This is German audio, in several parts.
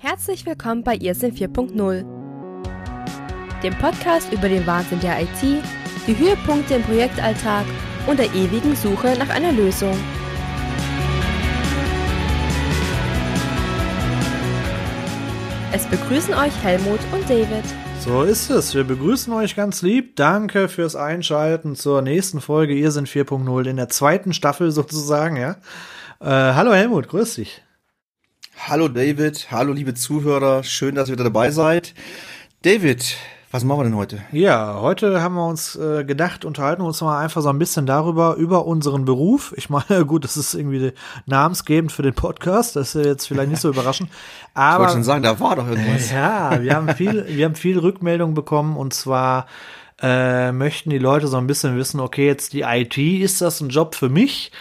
Herzlich willkommen bei Irrsinn 4.0, dem Podcast über den Wahnsinn der IT, die Höhepunkte im Projektalltag und der ewigen Suche nach einer Lösung. Es begrüßen euch Helmut und David. So ist es. Wir begrüßen euch ganz lieb. Danke fürs Einschalten zur nächsten Folge Ihr sind 4.0 in der zweiten Staffel sozusagen, ja. Äh, hallo Helmut, grüß dich. Hallo David, hallo liebe Zuhörer, schön, dass ihr wieder dabei seid. David, was machen wir denn heute? Ja, heute haben wir uns äh, gedacht, unterhalten wir uns mal einfach so ein bisschen darüber, über unseren Beruf. Ich meine, gut, das ist irgendwie namensgebend für den Podcast, das ist jetzt vielleicht nicht so überraschend. Aber, ich wollte schon sagen, da war doch irgendwas. Ja, wir haben viel, wir haben viel Rückmeldung bekommen und zwar äh, möchten die Leute so ein bisschen wissen, okay, jetzt die IT, ist das ein Job für mich?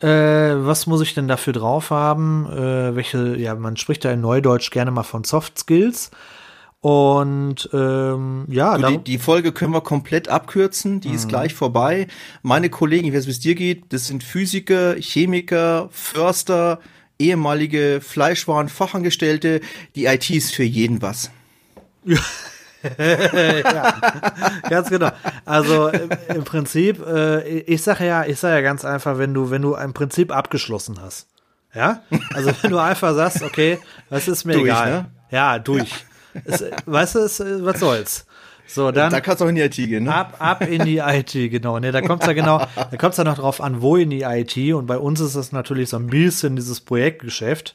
Äh, was muss ich denn dafür drauf haben? Äh, welche, ja, man spricht da in Neudeutsch gerne mal von Soft Skills. Und ähm, ja, du, die, die, Folge können wir komplett abkürzen, die mhm. ist gleich vorbei. Meine Kollegen, ich weiß, wie es dir geht, das sind Physiker, Chemiker, Förster, ehemalige Fleischwarenfachangestellte. Die IT ist für jeden was. Ja. ja, ganz genau. Also im, im Prinzip, äh, ich sage ja, ich sage ja ganz einfach, wenn du, wenn du ein Prinzip abgeschlossen hast, ja, also wenn du einfach sagst, okay, das ist mir durch, egal, ne? ja, durch. Es, weißt du, es, was soll's? So, dann. Da kannst du auch in die IT gehen, ne? Ab, ab in die IT, genau. Ne, da kommt's ja genau, da kommt's ja noch drauf an, wo in die IT. Und bei uns ist es natürlich so ein bisschen dieses Projektgeschäft.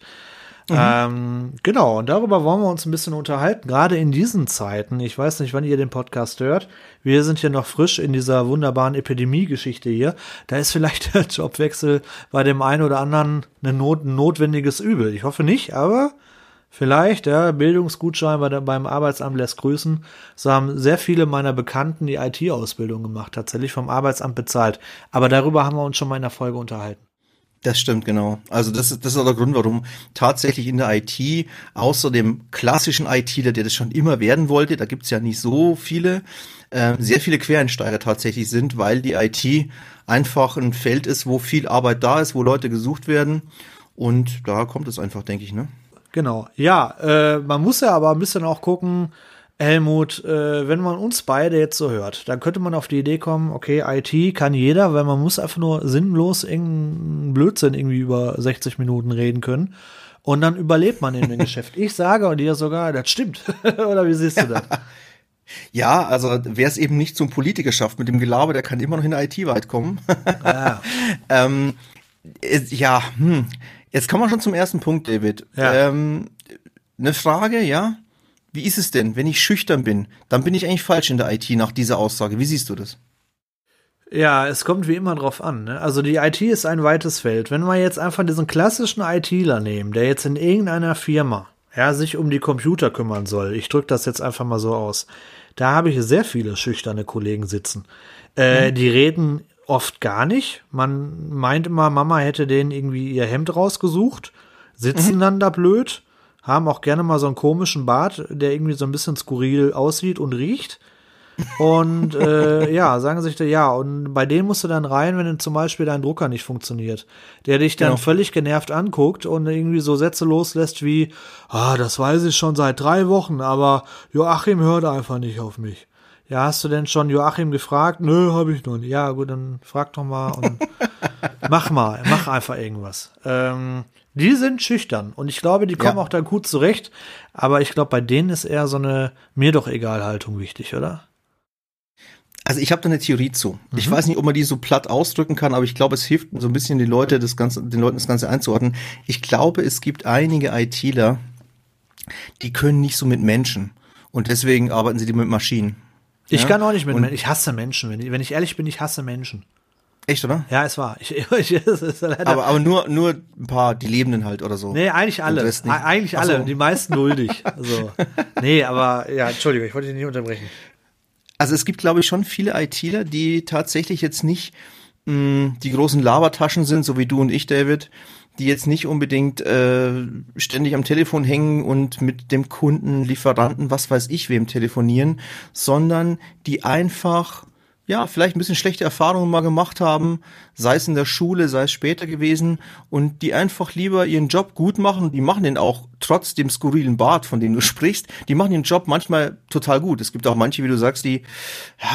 Mhm. Ähm, genau, und darüber wollen wir uns ein bisschen unterhalten, gerade in diesen Zeiten. Ich weiß nicht, wann ihr den Podcast hört. Wir sind hier noch frisch in dieser wunderbaren Epidemie-Geschichte hier. Da ist vielleicht der Jobwechsel bei dem einen oder anderen eine Not, ein notwendiges Übel. Ich hoffe nicht, aber vielleicht, ja, Bildungsgutschein bei der, beim Arbeitsamt lässt grüßen. So haben sehr viele meiner Bekannten die IT-Ausbildung gemacht, tatsächlich vom Arbeitsamt bezahlt. Aber darüber haben wir uns schon mal in der Folge unterhalten. Das stimmt, genau. Also das ist, das ist auch der Grund, warum tatsächlich in der IT, außer dem klassischen ITler, der das schon immer werden wollte, da gibt's ja nicht so viele, äh, sehr viele Quereinsteiger tatsächlich sind, weil die IT einfach ein Feld ist, wo viel Arbeit da ist, wo Leute gesucht werden. Und da kommt es einfach, denke ich, ne? Genau. Ja, äh, man muss ja aber ein bisschen auch gucken, Helmut, äh, wenn man uns beide jetzt so hört, dann könnte man auf die Idee kommen, okay, IT kann jeder, weil man muss einfach nur sinnlos irgendeinen Blödsinn irgendwie über 60 Minuten reden können. Und dann überlebt man in dem Geschäft. Ich sage und ihr sogar, das stimmt. Oder wie siehst du das? Ja, also wer es eben nicht zum Politiker schafft mit dem Gelaber, der kann immer noch in der IT weit kommen. Ja, ähm, ja hm. jetzt kommen wir schon zum ersten Punkt, David. Ja. Ähm, eine Frage, ja. Wie ist es denn, wenn ich schüchtern bin? Dann bin ich eigentlich falsch in der IT nach dieser Aussage. Wie siehst du das? Ja, es kommt wie immer drauf an. Ne? Also die IT ist ein weites Feld. Wenn wir jetzt einfach diesen klassischen ITler nehmen, der jetzt in irgendeiner Firma ja, sich um die Computer kümmern soll, ich drücke das jetzt einfach mal so aus, da habe ich sehr viele schüchterne Kollegen sitzen. Äh, mhm. Die reden oft gar nicht. Man meint immer, Mama hätte denen irgendwie ihr Hemd rausgesucht, sitzen mhm. dann da blöd haben auch gerne mal so einen komischen Bart, der irgendwie so ein bisschen skurril aussieht und riecht. Und äh, ja, sagen sich da, ja, und bei denen musst du dann rein, wenn zum Beispiel dein Drucker nicht funktioniert. Der dich dann genau. völlig genervt anguckt und irgendwie so Sätze loslässt wie, ah, das weiß ich schon seit drei Wochen, aber Joachim hört einfach nicht auf mich. Ja, hast du denn schon Joachim gefragt? Nö, habe ich noch nicht. Ja, gut, dann frag doch mal und mach mal, mach einfach irgendwas. Ähm, die sind schüchtern und ich glaube, die kommen ja. auch da gut zurecht. Aber ich glaube, bei denen ist eher so eine mir doch egal Haltung wichtig, oder? Also ich habe da eine Theorie zu. Mhm. Ich weiß nicht, ob man die so platt ausdrücken kann, aber ich glaube, es hilft so ein bisschen die Leute, das Ganze, den Leuten das Ganze einzuordnen. Ich glaube, es gibt einige ITler, die können nicht so mit Menschen und deswegen arbeiten sie die mit Maschinen. Ich ja? kann auch nicht mit Menschen. Ich hasse Menschen. Wenn ich, wenn ich ehrlich bin, ich hasse Menschen. Echt, oder? Ja, es war. Ich, ich, es aber, aber nur, nur ein paar, die Lebenden halt oder so. Nee, eigentlich alle. Eigentlich alle. So. Die meisten duldig. Also, nee, aber ja, Entschuldigung, ich wollte dich nicht unterbrechen. Also es gibt, glaube ich, schon viele ITler, die tatsächlich jetzt nicht mh, mm, die großen Labertaschen sind, so wie du und ich, David, die jetzt nicht unbedingt äh, ständig am Telefon hängen und mit dem Kunden, Lieferanten, was weiß ich wem telefonieren, sondern die einfach ja, vielleicht ein bisschen schlechte Erfahrungen mal gemacht haben, sei es in der Schule, sei es später gewesen, und die einfach lieber ihren Job gut machen. Die machen den auch trotz dem skurrilen Bart, von dem du sprichst, die machen den Job manchmal total gut. Es gibt auch manche, wie du sagst, die, ja,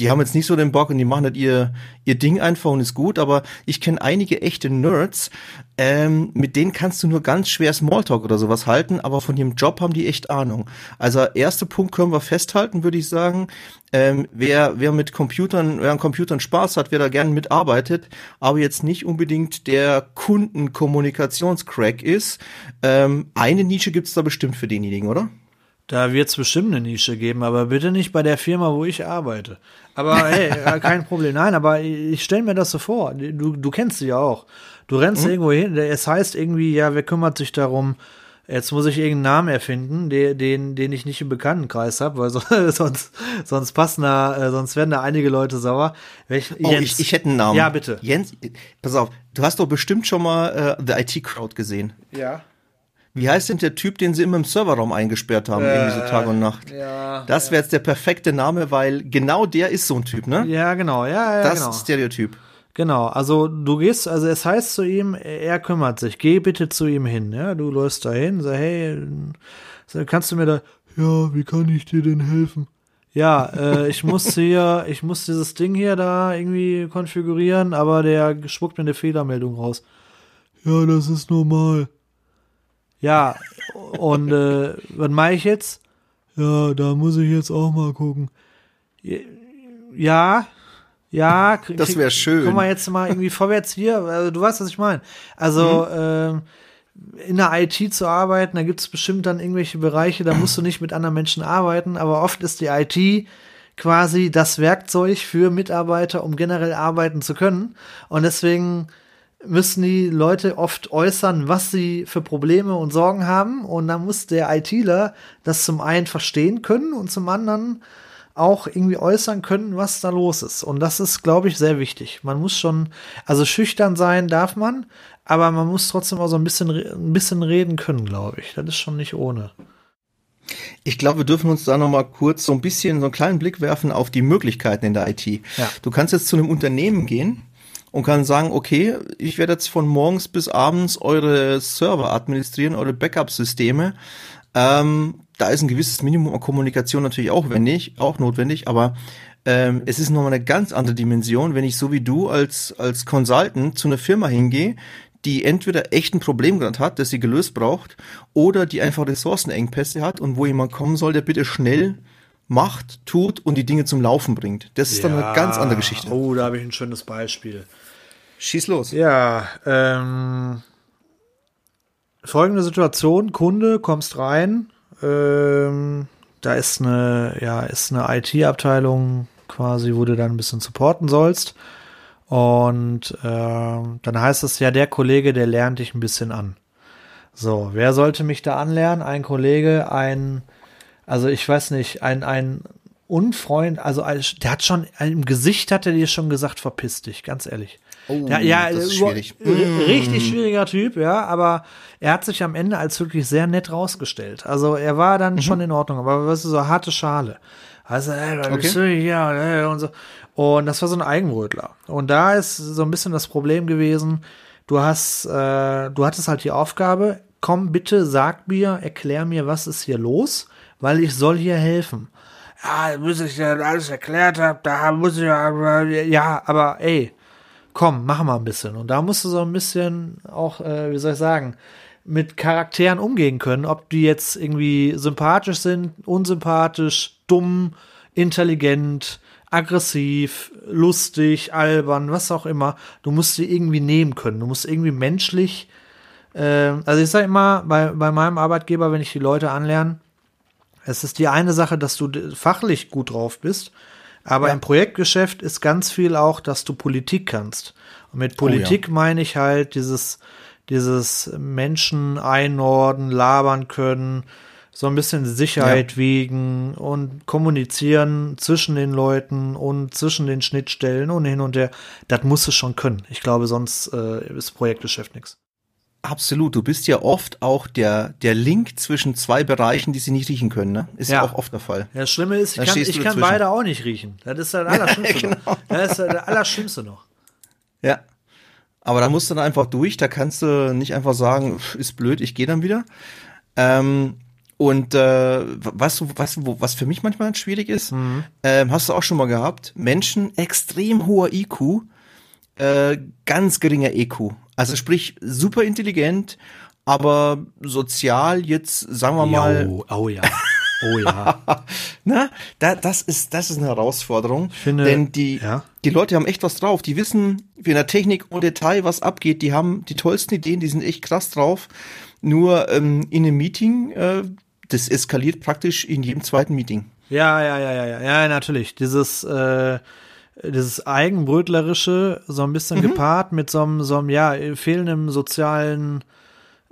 die haben jetzt nicht so den Bock und die machen halt ihr, ihr Ding einfach und ist gut, aber ich kenne einige echte Nerds, ähm, mit denen kannst du nur ganz schwer Smalltalk oder sowas halten, aber von ihrem Job haben die echt Ahnung. Also erster Punkt können wir festhalten, würde ich sagen. Ähm, wer, wer mit Computern, wer an Computern Spaß hat, wer da gerne mitarbeitet, aber jetzt nicht unbedingt der Kundenkommunikationscrack ist, ähm, eine Nische gibt's da bestimmt für denjenigen, oder? Da wird es bestimmt eine Nische geben, aber bitte nicht bei der Firma, wo ich arbeite. Aber hey, kein Problem. Nein, aber ich stelle mir das so vor. Du, du kennst sie ja auch. Du rennst mhm. irgendwo hin, es heißt irgendwie, ja, wer kümmert sich darum? Jetzt muss ich irgendeinen Namen erfinden, den, den, den ich nicht im Bekanntenkreis habe, weil so, sonst, sonst passen da, äh, sonst werden da einige Leute sauer. Welch, oh. Ich, ich hätte einen Namen. Ja, bitte. Jens, pass auf, du hast doch bestimmt schon mal äh, The IT Crowd gesehen. Ja. Wie heißt denn der Typ, den sie immer im Serverraum eingesperrt haben, äh, irgendwie so Tag und Nacht? Ja, das wäre jetzt der perfekte Name, weil genau der ist so ein Typ, ne? Ja, genau, ja, ja. Das genau. ist Stereotyp. Genau, also du gehst, also es heißt zu ihm, er kümmert sich, geh bitte zu ihm hin, ja, du läufst da hin, sag, hey, kannst du mir da, ja, wie kann ich dir denn helfen? Ja, äh, ich muss hier, ich muss dieses Ding hier da irgendwie konfigurieren, aber der spuckt mir eine Fehlermeldung raus. Ja, das ist normal. Ja, und äh, was mache ich jetzt? Ja, da muss ich jetzt auch mal gucken. Ja, ja. Krieg, das wäre schön. Kommen wir jetzt mal irgendwie vorwärts hier. Also, du weißt, was ich meine. Also, mhm. äh, in der IT zu arbeiten, da gibt es bestimmt dann irgendwelche Bereiche, da musst du nicht mit anderen Menschen arbeiten, aber oft ist die IT quasi das Werkzeug für Mitarbeiter, um generell arbeiten zu können. Und deswegen müssen die Leute oft äußern, was sie für Probleme und Sorgen haben. Und dann muss der ITler das zum einen verstehen können und zum anderen auch irgendwie äußern können, was da los ist. Und das ist, glaube ich, sehr wichtig. Man muss schon, also schüchtern sein darf man, aber man muss trotzdem auch so ein bisschen, ein bisschen reden können, glaube ich. Das ist schon nicht ohne. Ich glaube, wir dürfen uns da noch mal kurz so ein bisschen so einen kleinen Blick werfen auf die Möglichkeiten in der IT. Ja. Du kannst jetzt zu einem Unternehmen gehen und kann sagen, okay, ich werde jetzt von morgens bis abends eure Server administrieren, eure Backup-Systeme. Ähm, da ist ein gewisses Minimum an Kommunikation natürlich auch wendig, auch notwendig, aber ähm, es ist nochmal eine ganz andere Dimension, wenn ich so wie du als, als Consultant zu einer Firma hingehe, die entweder echt ein Problem gerade hat, das sie gelöst braucht, oder die einfach Ressourcenengpässe hat und wo jemand kommen soll, der bitte schnell macht, tut und die Dinge zum Laufen bringt. Das ist ja. dann eine ganz andere Geschichte. Oh, da habe ich ein schönes Beispiel. Schieß los. Ja, ähm, folgende Situation: Kunde, kommst rein, ähm, da ist eine, ja, ist eine IT-Abteilung quasi, wo du dann ein bisschen supporten sollst. Und äh, dann heißt es ja, der Kollege, der lernt dich ein bisschen an. So, wer sollte mich da anlernen? Ein Kollege, ein, also ich weiß nicht, ein, ein Unfreund, also der hat schon, im Gesicht hat er dir schon gesagt, verpiss dich, ganz ehrlich. Oh, ja, ja, das ist schwierig. Richtig mm. schwieriger Typ, ja, aber er hat sich am Ende als wirklich sehr nett rausgestellt. Also er war dann mhm. schon in Ordnung, aber was ist so harte Schale. Also, ey, da bist du hier und so. Und das war so ein Eigenbrötler. Und da ist so ein bisschen das Problem gewesen, du hast, äh, du hattest halt die Aufgabe, komm bitte, sag mir, erklär mir, was ist hier los, weil ich soll hier helfen. Ja, bis ich dir alles erklärt habe, da muss ich ja, ja, aber ey, komm, mach mal ein bisschen. Und da musst du so ein bisschen auch, äh, wie soll ich sagen, mit Charakteren umgehen können, ob die jetzt irgendwie sympathisch sind, unsympathisch, dumm, intelligent, aggressiv, lustig, albern, was auch immer. Du musst sie irgendwie nehmen können. Du musst irgendwie menschlich, äh, also ich sage immer, bei, bei meinem Arbeitgeber, wenn ich die Leute anlerne, es ist die eine Sache, dass du fachlich gut drauf bist, aber ja. im Projektgeschäft ist ganz viel auch, dass du Politik kannst. Und mit Politik oh, ja. meine ich halt dieses, dieses Menschen einordnen, labern können, so ein bisschen Sicherheit ja. wiegen und kommunizieren zwischen den Leuten und zwischen den Schnittstellen und hin und her. Das musst du schon können. Ich glaube, sonst äh, ist Projektgeschäft nichts. Absolut. Du bist ja oft auch der, der Link zwischen zwei Bereichen, die sie nicht riechen können. Ne? Ist ja, auch oft der Fall. Ja, das Schlimme ist, ich kann, ich kann beide auch nicht riechen. Das ist das Allerschlimmste genau. noch. Das ist das Allerschlimmste noch. Ja. Aber da musst du dann einfach durch. Da kannst du nicht einfach sagen, ist blöd, ich gehe dann wieder. Ähm, und äh, was, was, was für mich manchmal schwierig ist, mhm. ähm, hast du auch schon mal gehabt, Menschen extrem hoher IQ, äh, ganz geringer EQ. Also sprich, super intelligent, aber sozial jetzt, sagen wir mal. Jo, oh ja. Oh ja. Na, da, das ist, das ist eine Herausforderung. Finde, denn die, ja. die Leute haben echt was drauf. Die wissen, wie in der Technik und Detail was abgeht. Die haben die tollsten Ideen, die sind echt krass drauf. Nur ähm, in einem Meeting, äh, das eskaliert praktisch in jedem zweiten Meeting. Ja, ja, ja, ja, ja, ja, natürlich. Dieses, äh, dieses Eigenbrötlerische, so ein bisschen mhm. gepaart mit so einem, so einem, ja, fehlendem sozialen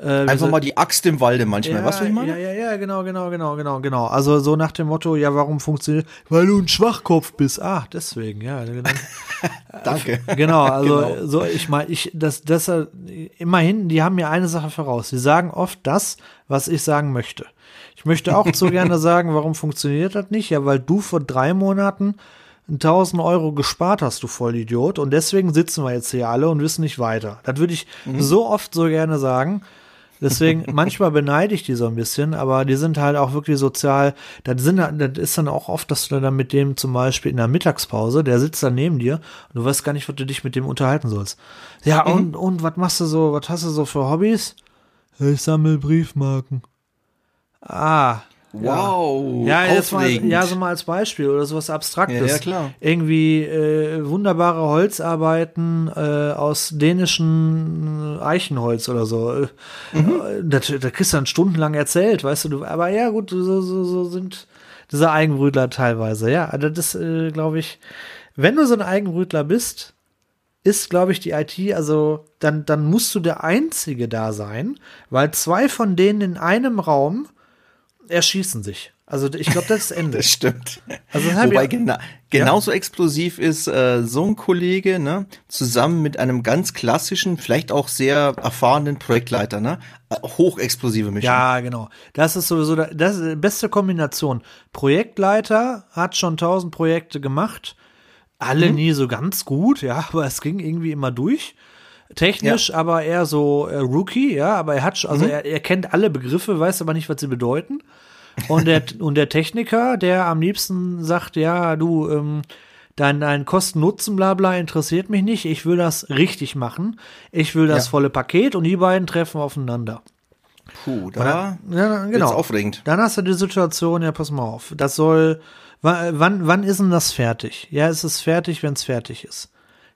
äh, Einfach mal die Axt im Walde manchmal, ja, was ich meine? Ja, ja, ja, genau, genau, genau, genau, genau. Also so nach dem Motto, ja, warum funktioniert, weil du ein Schwachkopf bist. Ah, deswegen, ja. Genau. Danke. Genau, also genau. so, ich meine, ich, das, das, immerhin, die haben mir eine Sache voraus. Sie sagen oft das, was ich sagen möchte. Ich möchte auch so gerne sagen, warum funktioniert das nicht? Ja, weil du vor drei Monaten 1000 Euro gespart hast, du Vollidiot. Und deswegen sitzen wir jetzt hier alle und wissen nicht weiter. Das würde ich mhm. so oft so gerne sagen. Deswegen, manchmal beneide ich die so ein bisschen, aber die sind halt auch wirklich sozial. Das, sind, das ist dann auch oft, dass du dann mit dem zum Beispiel in der Mittagspause, der sitzt dann neben dir und du weißt gar nicht, was du dich mit dem unterhalten sollst. Ja, mhm. und, und was machst du so, was hast du so für Hobbys? Ich sammle Briefmarken. Ah, Wow. Ja, jetzt mal, ja, so mal als Beispiel oder sowas Abstraktes. Ja, ja klar. Irgendwie äh, wunderbare Holzarbeiten äh, aus dänischen Eichenholz oder so. Äh, mhm. Da, da kriegst du dann stundenlang erzählt, weißt du. Aber ja, gut, so, so, so sind diese Eigenbrütler teilweise. Ja, also das ist, äh, glaube ich, wenn du so ein Eigenbrütler bist, ist, glaube ich, die IT, also dann, dann musst du der Einzige da sein, weil zwei von denen in einem Raum erschießen sich. Also ich glaube, das ist Ende. das stimmt. Also das Wobei gena genauso ja? explosiv ist äh, so ein Kollege, ne, zusammen mit einem ganz klassischen, vielleicht auch sehr erfahrenen Projektleiter, ne, hochexplosive Mischung. Ja, genau. Das ist sowieso da, das ist die beste Kombination. Projektleiter hat schon tausend Projekte gemacht, alle mhm. nie so ganz gut, ja, aber es ging irgendwie immer durch. Technisch, ja. aber eher so äh, Rookie, ja, aber er hat, also mhm. er, er kennt alle Begriffe, weiß aber nicht, was sie bedeuten. Und der, und der Techniker, der am liebsten sagt, ja, du, ähm, dein, dein Kosten-Nutzen, bla bla, interessiert mich nicht. Ich will das richtig machen. Ich will das ja. volle Paket und die beiden treffen aufeinander. Puh, da dann, ja, genau. aufregend. Dann hast du die Situation, ja, pass mal auf. Das soll, wann, wann ist denn das fertig? Ja, es ist fertig, wenn es fertig ist.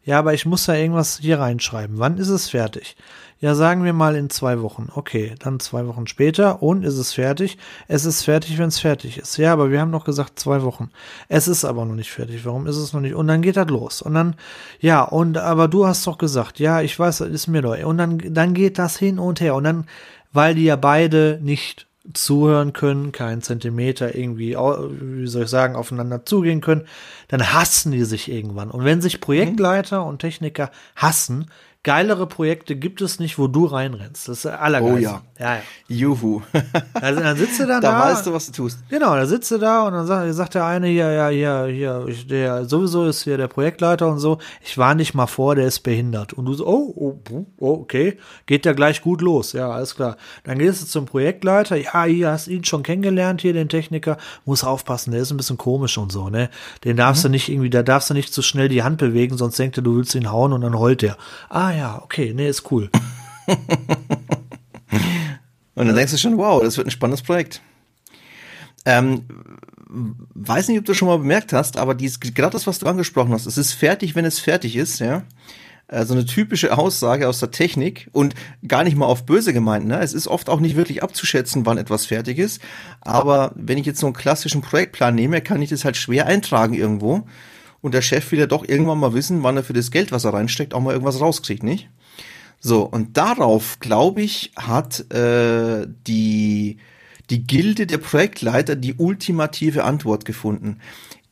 Ja, aber ich muss da irgendwas hier reinschreiben. Wann ist es fertig? Ja, sagen wir mal in zwei Wochen. Okay, dann zwei Wochen später und ist es fertig? Es ist fertig, wenn es fertig ist. Ja, aber wir haben doch gesagt zwei Wochen. Es ist aber noch nicht fertig. Warum ist es noch nicht? Und dann geht das los. Und dann, ja, und aber du hast doch gesagt, ja, ich weiß, das ist mir doch. Und dann, dann geht das hin und her. Und dann, weil die ja beide nicht zuhören können, keinen Zentimeter irgendwie, wie soll ich sagen, aufeinander zugehen können, dann hassen die sich irgendwann. Und wenn sich Projektleiter und Techniker hassen, geilere Projekte gibt es nicht, wo du reinrennst. Das ist der allergeilste. Oh ja. ja, ja. Juhu. also dann sitzt du dann da. Da weißt du, was du tust. Genau, da sitzt du da und dann sagt, sagt der eine hier, ja, hier, hier, ich, der sowieso ist hier der Projektleiter und so. Ich war nicht mal vor, der ist behindert. Und du so, oh, oh, oh okay, geht ja gleich gut los. Ja, alles klar. Dann gehst du zum Projektleiter. Ja, hier hast ihn schon kennengelernt, hier den Techniker. Muss aufpassen, der ist ein bisschen komisch und so, ne? Den darfst mhm. du nicht irgendwie, da darfst du nicht zu so schnell die Hand bewegen, sonst denkt er, du willst ihn hauen und dann heult er. Ah ja, okay, nee, ist cool. Und dann denkst du schon, wow, das wird ein spannendes Projekt. Ähm, weiß nicht, ob du schon mal bemerkt hast, aber dies, gerade das, was du angesprochen hast, es ist fertig, wenn es fertig ist, ja. Also eine typische Aussage aus der Technik und gar nicht mal auf böse gemeint. Ne? Es ist oft auch nicht wirklich abzuschätzen, wann etwas fertig ist. Aber wenn ich jetzt so einen klassischen Projektplan nehme, kann ich das halt schwer eintragen irgendwo. Und der Chef will ja doch irgendwann mal wissen, wann er für das Geld, was er reinsteckt, auch mal irgendwas rauskriegt, nicht? So, und darauf, glaube ich, hat äh, die, die Gilde der Projektleiter die ultimative Antwort gefunden.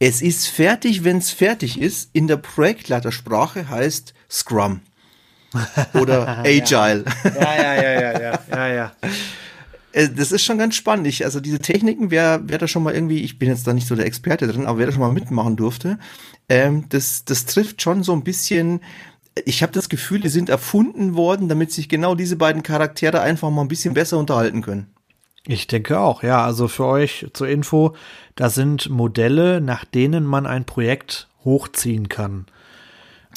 Es ist fertig, wenn es fertig ist. In der Projektleitersprache heißt Scrum. oder Agile. Ja, ja, ja, ja, ja, ja, ja. Äh, das ist schon ganz spannend. Ich, also diese Techniken, wer, wer da schon mal irgendwie, ich bin jetzt da nicht so der Experte drin, aber wer da schon mal mitmachen durfte, ähm, das, das trifft schon so ein bisschen. Ich habe das Gefühl, die sind erfunden worden, damit sich genau diese beiden Charaktere einfach mal ein bisschen besser unterhalten können. Ich denke auch, ja. Also für euch zur Info, da sind Modelle, nach denen man ein Projekt hochziehen kann.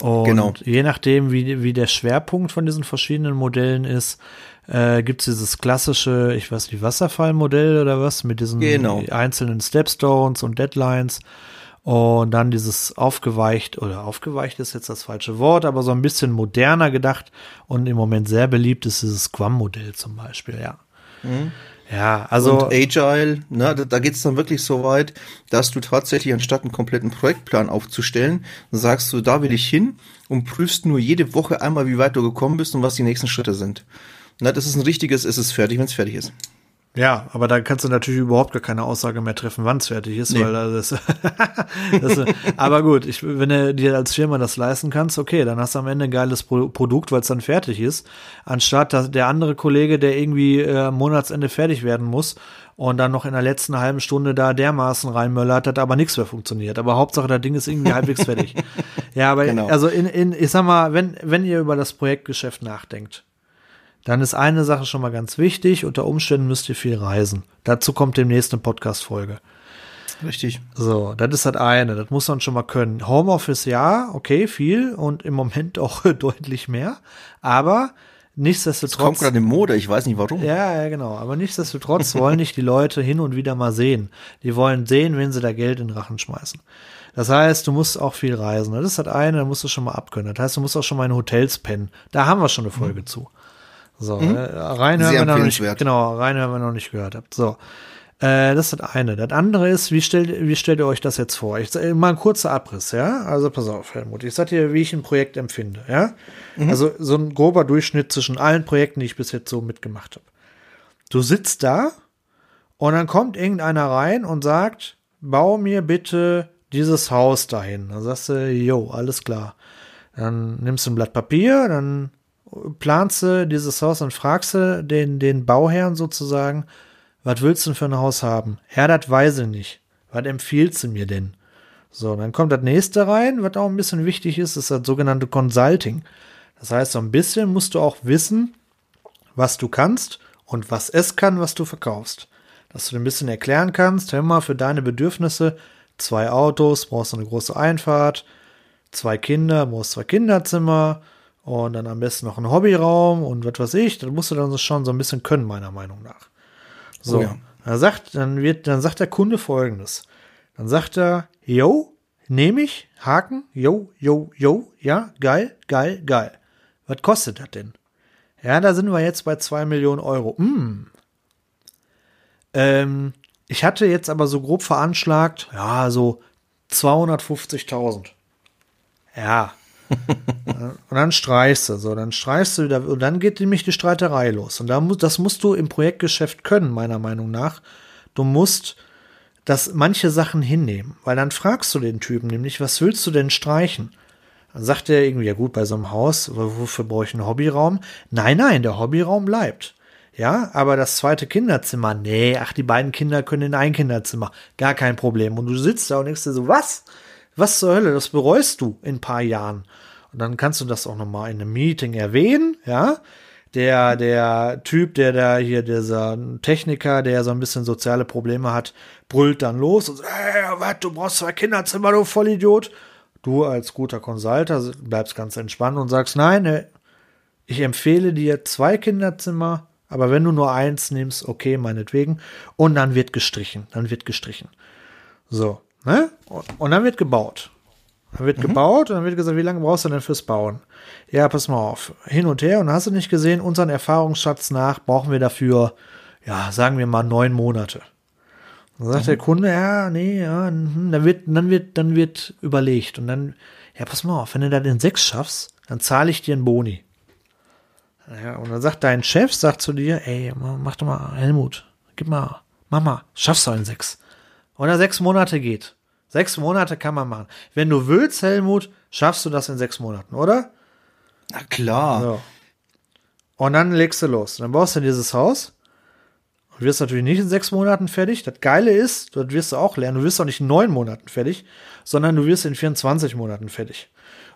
Und genau. je nachdem, wie, wie der Schwerpunkt von diesen verschiedenen Modellen ist, äh, gibt es dieses klassische, ich weiß nicht, Wasserfallmodell oder was, mit diesen genau. einzelnen Stepstones und Deadlines. Und dann dieses aufgeweicht, oder aufgeweicht ist jetzt das falsche Wort, aber so ein bisschen moderner gedacht und im Moment sehr beliebt ist dieses Scrum-Modell zum Beispiel, ja. Mhm. Ja, also. Und Agile, ne, da, da geht es dann wirklich so weit, dass du tatsächlich anstatt einen kompletten Projektplan aufzustellen, sagst du, da will ich hin und prüfst nur jede Woche einmal, wie weit du gekommen bist und was die nächsten Schritte sind. Na, das ist ein richtiges, es ist fertig, wenn es fertig ist. Ja, aber da kannst du natürlich überhaupt gar keine Aussage mehr treffen, wann es fertig ist, nee. weil das, das aber gut, ich, wenn du dir als Firma das leisten kannst, okay, dann hast du am Ende ein geiles Pro Produkt, weil es dann fertig ist, anstatt dass der andere Kollege, der irgendwie äh, Monatsende fertig werden muss und dann noch in der letzten halben Stunde da dermaßen reinmöllert, hat aber nichts mehr funktioniert. Aber Hauptsache, das Ding ist irgendwie halbwegs fertig. Ja, aber genau. also in, in, ich sag mal, wenn, wenn ihr über das Projektgeschäft nachdenkt, dann ist eine Sache schon mal ganz wichtig. Unter Umständen müsst ihr viel reisen. Dazu kommt demnächst eine Podcast-Folge. Richtig. So, das ist das eine. Das muss man schon mal können. Homeoffice, ja, okay, viel und im Moment auch deutlich mehr. Aber nichtsdestotrotz. Das kommt gerade in Mode, ich weiß nicht warum. Ja, ja, genau. Aber nichtsdestotrotz wollen nicht die Leute hin und wieder mal sehen. Die wollen sehen, wenn sie da Geld in den Rachen schmeißen. Das heißt, du musst auch viel reisen. Das ist das eine, da musst du schon mal abkönnen. Das heißt, du musst auch schon mal in Hotels pennen. Da haben wir schon eine Folge mhm. zu. So, mhm. äh, reinhören wir noch nicht, genau, reinhören wir noch nicht gehört habt. So. Äh, das ist das eine. Das andere ist, wie stellt, wie stellt ihr euch das jetzt vor? Ich, mal ein kurzer Abriss, ja? Also pass auf, Helmut. Ich sag dir, wie ich ein Projekt empfinde, ja? Mhm. Also so ein grober Durchschnitt zwischen allen Projekten, die ich bis jetzt so mitgemacht habe. Du sitzt da und dann kommt irgendeiner rein und sagt, bau mir bitte dieses Haus dahin. Dann sagst du, jo, alles klar. Dann nimmst du ein Blatt Papier, dann planst du dieses Haus und fragst du den, den Bauherrn sozusagen, was willst du denn für ein Haus haben? Ja, das weiß ich nicht. Was empfiehlst du mir denn? So, dann kommt das nächste rein, was auch ein bisschen wichtig ist, ist das sogenannte Consulting. Das heißt, so ein bisschen musst du auch wissen, was du kannst und was es kann, was du verkaufst. Dass du ein bisschen erklären kannst, hör mal, für deine Bedürfnisse zwei Autos, brauchst du eine große Einfahrt, zwei Kinder, brauchst zwei Kinderzimmer, und dann am besten noch ein Hobbyraum und was weiß ich. Das musst du dann schon so ein bisschen können, meiner Meinung nach. So. Oh ja. Dann sagt, dann wird, dann sagt der Kunde folgendes. Dann sagt er, yo, nehme ich, Haken, yo, yo, yo, ja, geil, geil, geil. Was kostet das denn? Ja, da sind wir jetzt bei zwei Millionen Euro. Mm. Ähm, ich hatte jetzt aber so grob veranschlagt, ja, so 250.000. Ja, und dann streichst du, so, dann streichst du wieder, und dann geht nämlich die Streiterei los. Und da muss, das musst du im Projektgeschäft können, meiner Meinung nach. Du musst das manche Sachen hinnehmen, weil dann fragst du den Typen nämlich, was willst du denn streichen? Dann sagt er irgendwie, ja gut, bei so einem Haus, wofür brauche ich einen Hobbyraum? Nein, nein, der Hobbyraum bleibt. Ja, aber das zweite Kinderzimmer, nee, ach, die beiden Kinder können in ein Kinderzimmer. Gar kein Problem. Und du sitzt da und denkst dir so, was? Was zur Hölle, das bereust du in ein paar Jahren. Und dann kannst du das auch nochmal in einem Meeting erwähnen, ja. Der, der Typ, der da hier, dieser Techniker, der so ein bisschen soziale Probleme hat, brüllt dann los und sagt, hey, was, du brauchst zwei Kinderzimmer, du Vollidiot. Du als guter Consulter bleibst ganz entspannt und sagst, nein, äh, ich empfehle dir zwei Kinderzimmer, aber wenn du nur eins nimmst, okay, meinetwegen. Und dann wird gestrichen, dann wird gestrichen. So, ne? Und dann wird gebaut. Dann wird mhm. gebaut und dann wird gesagt, wie lange brauchst du denn fürs Bauen? Ja, pass mal auf. Hin und her und hast du nicht gesehen, unseren Erfahrungsschatz nach brauchen wir dafür, ja, sagen wir mal neun Monate. Dann sagt mhm. der Kunde, ja, nee, ja, hm, dann wird, dann wird, dann wird überlegt und dann, ja, pass mal auf, wenn du das in sechs schaffst, dann zahle ich dir einen Boni. Ja, und dann sagt dein Chef, sagt zu dir, ey, mach doch mal, Helmut, gib mal, Mama, schaffst du in sechs. Oder sechs Monate geht. Sechs Monate kann man machen. Wenn du willst, Helmut, schaffst du das in sechs Monaten, oder? Na klar. So. Und dann legst du los. Dann baust du dieses Haus. Du wirst natürlich nicht in sechs Monaten fertig. Das Geile ist, das wirst du auch lernen, du wirst auch nicht in neun Monaten fertig, sondern du wirst in 24 Monaten fertig.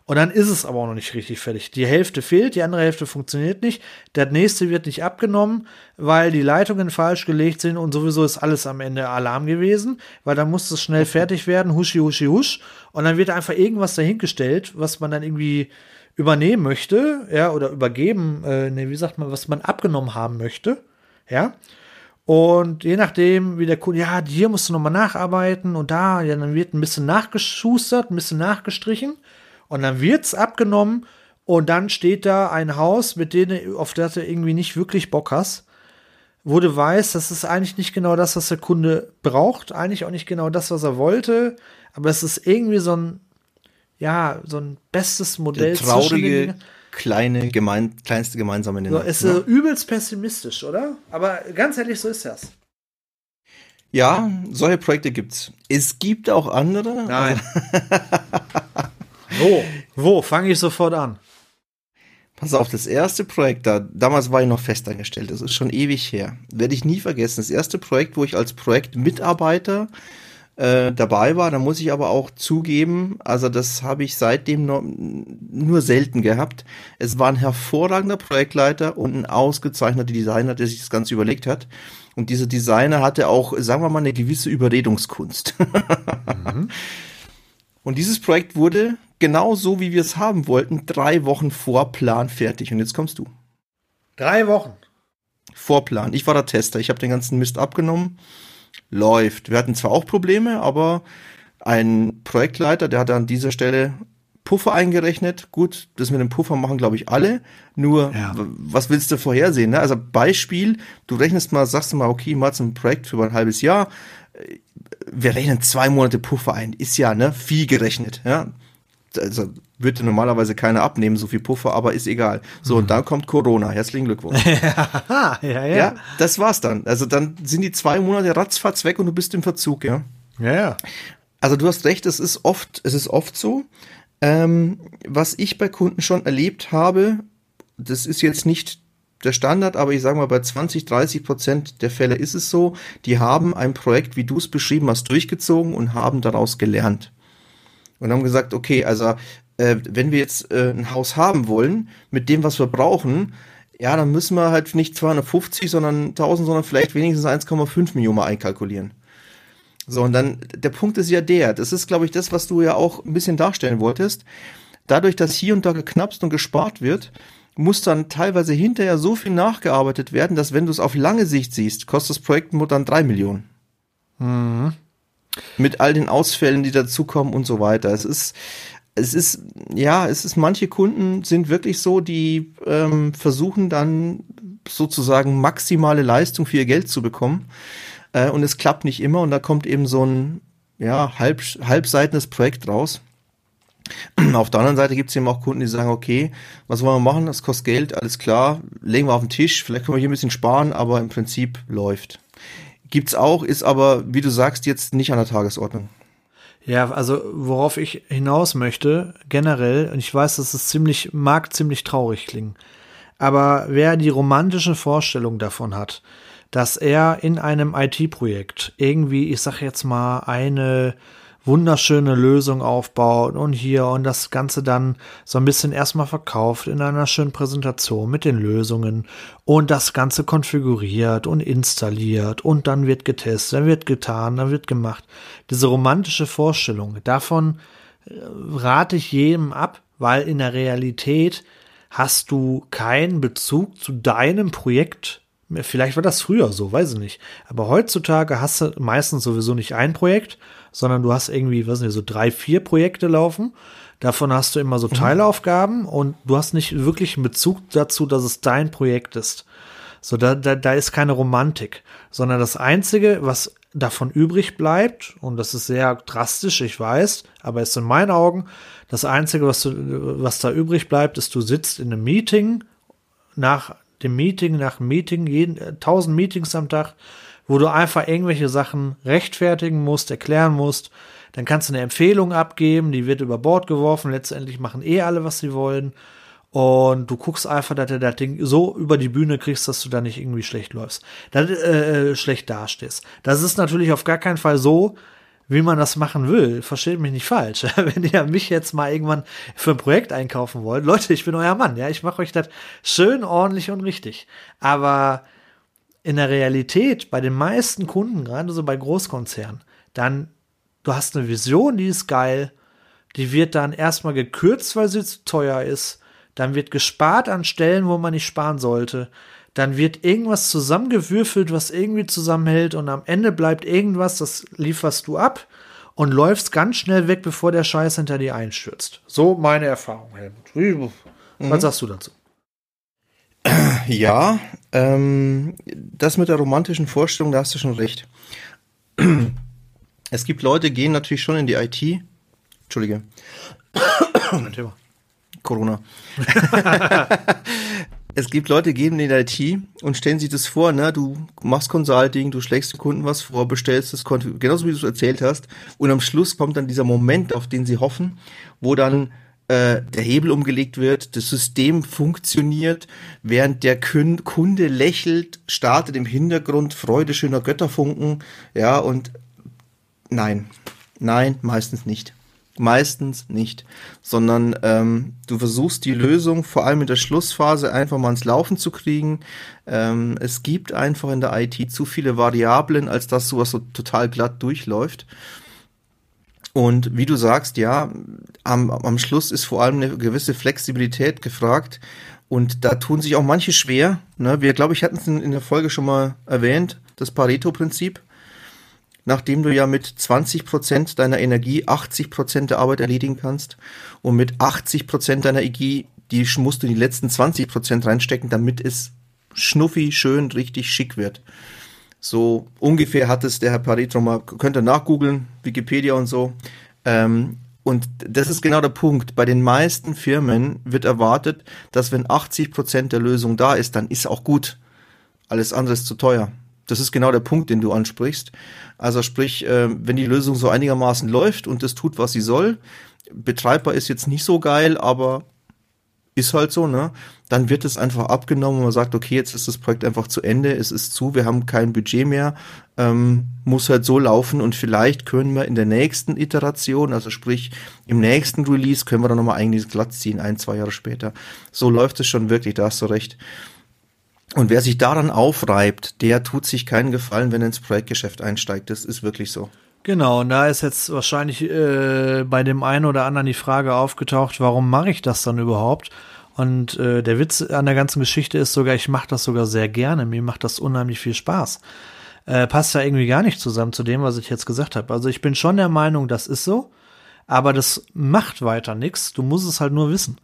Und dann ist es aber auch noch nicht richtig fertig. Die Hälfte fehlt, die andere Hälfte funktioniert nicht. Das nächste wird nicht abgenommen, weil die Leitungen falsch gelegt sind und sowieso ist alles am Ende Alarm gewesen, weil dann muss es schnell fertig werden, huschi, huschi, husch. Und dann wird einfach irgendwas dahingestellt, was man dann irgendwie übernehmen möchte, ja, oder übergeben, äh, ne, wie sagt man, was man abgenommen haben möchte, ja. Und je nachdem, wie der Kunde, ja, hier musst du nochmal nacharbeiten und da, ja, dann wird ein bisschen nachgeschustert, ein bisschen nachgestrichen und dann wird's abgenommen und dann steht da ein Haus, mit denen, auf das du irgendwie nicht wirklich Bock hast, wo du weißt, das ist eigentlich nicht genau das, was der Kunde braucht, eigentlich auch nicht genau das, was er wollte, aber es ist irgendwie so ein, ja, so ein bestes Modell. Der traurige, kleine, gemein, kleinste gemeinsame Nenner. So, ist ja. übelst pessimistisch, oder? Aber ganz ehrlich, so ist das. Ja, solche Projekte gibt's. Es gibt auch andere. Nein. Wo? Wo? Fange ich sofort an. Pass auf, das erste Projekt, da, damals war ich noch festangestellt, das ist schon ewig her. Werde ich nie vergessen. Das erste Projekt, wo ich als Projektmitarbeiter äh, dabei war, da muss ich aber auch zugeben, also das habe ich seitdem noch, nur selten gehabt. Es war ein hervorragender Projektleiter und ein ausgezeichneter Designer, der sich das Ganze überlegt hat. Und dieser Designer hatte auch, sagen wir mal, eine gewisse Überredungskunst. mhm. Und dieses Projekt wurde genau so, wie wir es haben wollten, drei Wochen vor Plan fertig. Und jetzt kommst du. Drei Wochen. Vorplan. Ich war der Tester. Ich habe den ganzen Mist abgenommen. Läuft. Wir hatten zwar auch Probleme, aber ein Projektleiter, der hat an dieser Stelle Puffer eingerechnet. Gut, das mit dem Puffer machen, glaube ich, alle. Nur, ja. was willst du vorhersehen? Ne? Also Beispiel, du rechnest mal, sagst du mal, okay, mal ein Projekt für ein halbes Jahr. Wir rechnen zwei Monate Puffer ein. Ist ja, ne, viel gerechnet. Ja? also würde normalerweise keiner abnehmen, so viel Puffer, aber ist egal. So, mhm. und dann kommt Corona. Herzlichen Glückwunsch. ja, ja, ja. Ja, das war's dann. Also dann sind die zwei Monate ratzfatz weg und du bist im Verzug, ja. Ja, ja. Also du hast recht, es ist oft, es ist oft so. Ähm, was ich bei Kunden schon erlebt habe, das ist jetzt nicht der Standard, aber ich sage mal, bei 20, 30 Prozent der Fälle ist es so, die haben ein Projekt, wie du es beschrieben hast, durchgezogen und haben daraus gelernt und haben gesagt, okay, also äh, wenn wir jetzt äh, ein Haus haben wollen, mit dem, was wir brauchen, ja, dann müssen wir halt nicht 250, sondern 1000, sondern vielleicht wenigstens 1,5 Millionen einkalkulieren. So, und dann, der Punkt ist ja der, das ist, glaube ich, das, was du ja auch ein bisschen darstellen wolltest. Dadurch, dass hier und da geknapst und gespart wird, muss dann teilweise hinterher so viel nachgearbeitet werden, dass wenn du es auf lange Sicht siehst, kostet das Projekt nur dann drei Millionen. Mhm. Mit all den Ausfällen, die dazukommen und so weiter. Es ist, es ist, ja, es ist, manche Kunden sind wirklich so, die ähm, versuchen dann sozusagen maximale Leistung für ihr Geld zu bekommen. Äh, und es klappt nicht immer und da kommt eben so ein, ja, halb, halbseitenes Projekt raus. Auf der anderen Seite gibt es eben auch Kunden, die sagen, okay, was wollen wir machen? Das kostet Geld, alles klar, legen wir auf den Tisch, vielleicht können wir hier ein bisschen sparen, aber im Prinzip läuft. Gibt's auch, ist aber, wie du sagst, jetzt nicht an der Tagesordnung. Ja, also worauf ich hinaus möchte, generell, und ich weiß, dass es ziemlich, mag ziemlich traurig klingen, aber wer die romantische Vorstellung davon hat, dass er in einem IT-Projekt irgendwie, ich sag jetzt mal, eine wunderschöne Lösung aufbaut und hier und das Ganze dann so ein bisschen erstmal verkauft in einer schönen Präsentation mit den Lösungen und das Ganze konfiguriert und installiert und dann wird getestet, dann wird getan, dann wird gemacht. Diese romantische Vorstellung, davon äh, rate ich jedem ab, weil in der Realität hast du keinen Bezug zu deinem Projekt Vielleicht war das früher so, weiß ich nicht. Aber heutzutage hast du meistens sowieso nicht ein Projekt, sondern du hast irgendwie, weiß nicht, so drei, vier Projekte laufen. Davon hast du immer so mhm. Teilaufgaben und du hast nicht wirklich einen Bezug dazu, dass es dein Projekt ist. So, da, da, da ist keine Romantik, sondern das Einzige, was davon übrig bleibt, und das ist sehr drastisch, ich weiß, aber ist in meinen Augen, das Einzige, was, du, was da übrig bleibt, ist, du sitzt in einem Meeting nach dem Meeting nach Meeting, jeden, äh, tausend Meetings am Tag, wo du einfach irgendwelche Sachen rechtfertigen musst, erklären musst. Dann kannst du eine Empfehlung abgeben, die wird über Bord geworfen. Letztendlich machen eh alle, was sie wollen. und du guckst einfach, dass du das Ding so über die Bühne kriegst, dass du da nicht irgendwie schlecht läufst, dass, äh, schlecht dastehst. Das ist natürlich auf gar keinen Fall so, wie man das machen will. Versteht mich nicht falsch. Wenn ihr mich jetzt mal irgendwann für ein Projekt einkaufen wollt, Leute, ich bin euer Mann, ja, ich mache euch das schön, ordentlich und richtig. Aber in der Realität, bei den meisten Kunden, gerade so bei Großkonzernen, dann, du hast eine Vision, die ist geil, die wird dann erstmal gekürzt, weil sie zu teuer ist, dann wird gespart an Stellen, wo man nicht sparen sollte, dann wird irgendwas zusammengewürfelt, was irgendwie zusammenhält und am Ende bleibt irgendwas, das lieferst du ab und läufst ganz schnell weg, bevor der Scheiß hinter dir einstürzt. So meine Erfahrung, Helmut. Was mhm. sagst du dazu? Ja, ähm, das mit der romantischen Vorstellung, da hast du schon recht. Es gibt Leute, gehen natürlich schon in die IT. Entschuldige. Corona. es gibt Leute, die gehen in die IT und stellen sich das vor, ne, du machst Consulting, du schlägst dem Kunden was vor, bestellst das Konto, genauso wie du es erzählt hast, und am Schluss kommt dann dieser Moment, auf den sie hoffen, wo dann äh, der Hebel umgelegt wird, das System funktioniert, während der Kunde lächelt, startet im Hintergrund Freude schöner Götterfunken, ja, und nein, nein, meistens nicht. Meistens nicht, sondern ähm, du versuchst die Lösung vor allem in der Schlussphase einfach mal ins Laufen zu kriegen. Ähm, es gibt einfach in der IT zu viele Variablen, als dass sowas so total glatt durchläuft. Und wie du sagst, ja, am, am Schluss ist vor allem eine gewisse Flexibilität gefragt. Und da tun sich auch manche schwer. Ne? Wir, glaube ich, hatten es in, in der Folge schon mal erwähnt, das Pareto-Prinzip nachdem du ja mit 20 Prozent deiner Energie 80 Prozent der Arbeit erledigen kannst und mit 80 Prozent deiner Energie, die musst du in die letzten 20 Prozent reinstecken, damit es schnuffi, schön, richtig schick wird. So ungefähr hat es der Herr Pareto mal, könnt ihr nachgoogeln, Wikipedia und so. Ähm, und das ist genau der Punkt. Bei den meisten Firmen wird erwartet, dass wenn 80 Prozent der Lösung da ist, dann ist auch gut. Alles andere ist zu teuer. Das ist genau der Punkt, den du ansprichst. Also sprich, äh, wenn die Lösung so einigermaßen läuft und es tut, was sie soll, betreibbar ist jetzt nicht so geil, aber ist halt so, ne? Dann wird es einfach abgenommen und man sagt, okay, jetzt ist das Projekt einfach zu Ende, es ist zu, wir haben kein Budget mehr, ähm, muss halt so laufen und vielleicht können wir in der nächsten Iteration, also sprich im nächsten Release, können wir dann nochmal eigentlich glatt ziehen, ein, zwei Jahre später. So läuft es schon wirklich, da hast du recht. Und wer sich daran aufreibt, der tut sich keinen Gefallen, wenn er ins Projektgeschäft einsteigt. Das ist wirklich so. Genau, und da ist jetzt wahrscheinlich äh, bei dem einen oder anderen die Frage aufgetaucht, warum mache ich das dann überhaupt? Und äh, der Witz an der ganzen Geschichte ist sogar, ich mache das sogar sehr gerne. Mir macht das unheimlich viel Spaß. Äh, passt ja irgendwie gar nicht zusammen zu dem, was ich jetzt gesagt habe. Also ich bin schon der Meinung, das ist so, aber das macht weiter nichts. Du musst es halt nur wissen.